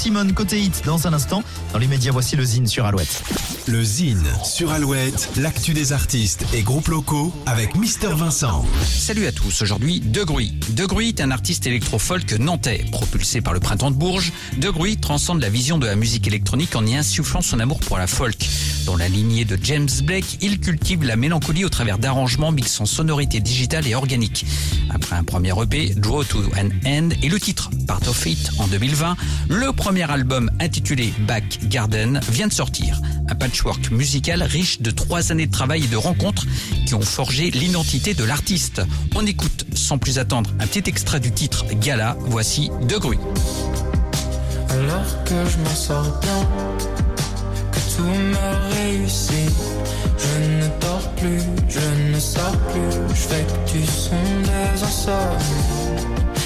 Simone côté hit dans un instant. Dans les médias, voici le Zine sur Alouette. Le Zine sur Alouette, l'actu des artistes et groupes locaux avec Mister Vincent. Salut à tous, aujourd'hui De Gruy. De Gruy est un artiste électro-folk nantais. Propulsé par le printemps de Bourges, De Gruy transcende la vision de la musique électronique en y insufflant son amour pour la folk. Dans la lignée de James Blake, il cultive la mélancolie au travers d'arrangements mixant sonorité digitale et organique. Après un premier EP, Draw to an End, et le titre Part of It en 2020, le premier album intitulé Back Garden vient de sortir. Un patchwork musical riche de trois années de travail et de rencontres qui ont forgé l'identité de l'artiste. On écoute sans plus attendre un petit extrait du titre Gala, voici De Gruy. Alors que je m'en sors bien, tout me réussit. Je ne dors plus, je ne sors plus, je fais que du son des insomnies.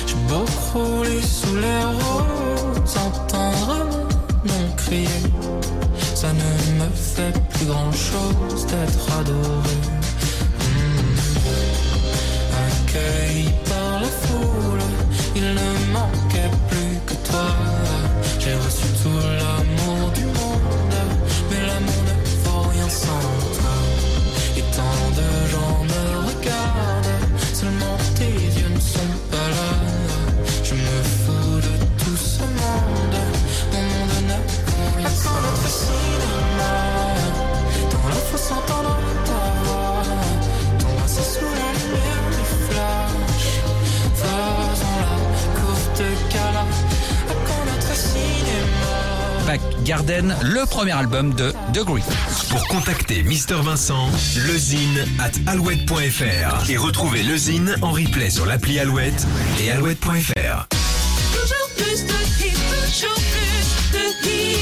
J'ai beau crouler sous les roses, entendre mon crier. Ça ne me fait plus grand chose d'être adoré. Back Garden, le premier album de De Gruy. Pour contacter Mister Vincent, lezine at alouette.fr et retrouver le Zine en replay sur l'appli Alouette et alouette.fr. Toujours plus de hits, toujours plus